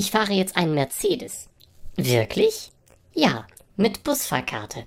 Ich fahre jetzt einen Mercedes. Wirklich? Ja, mit Busfahrkarte.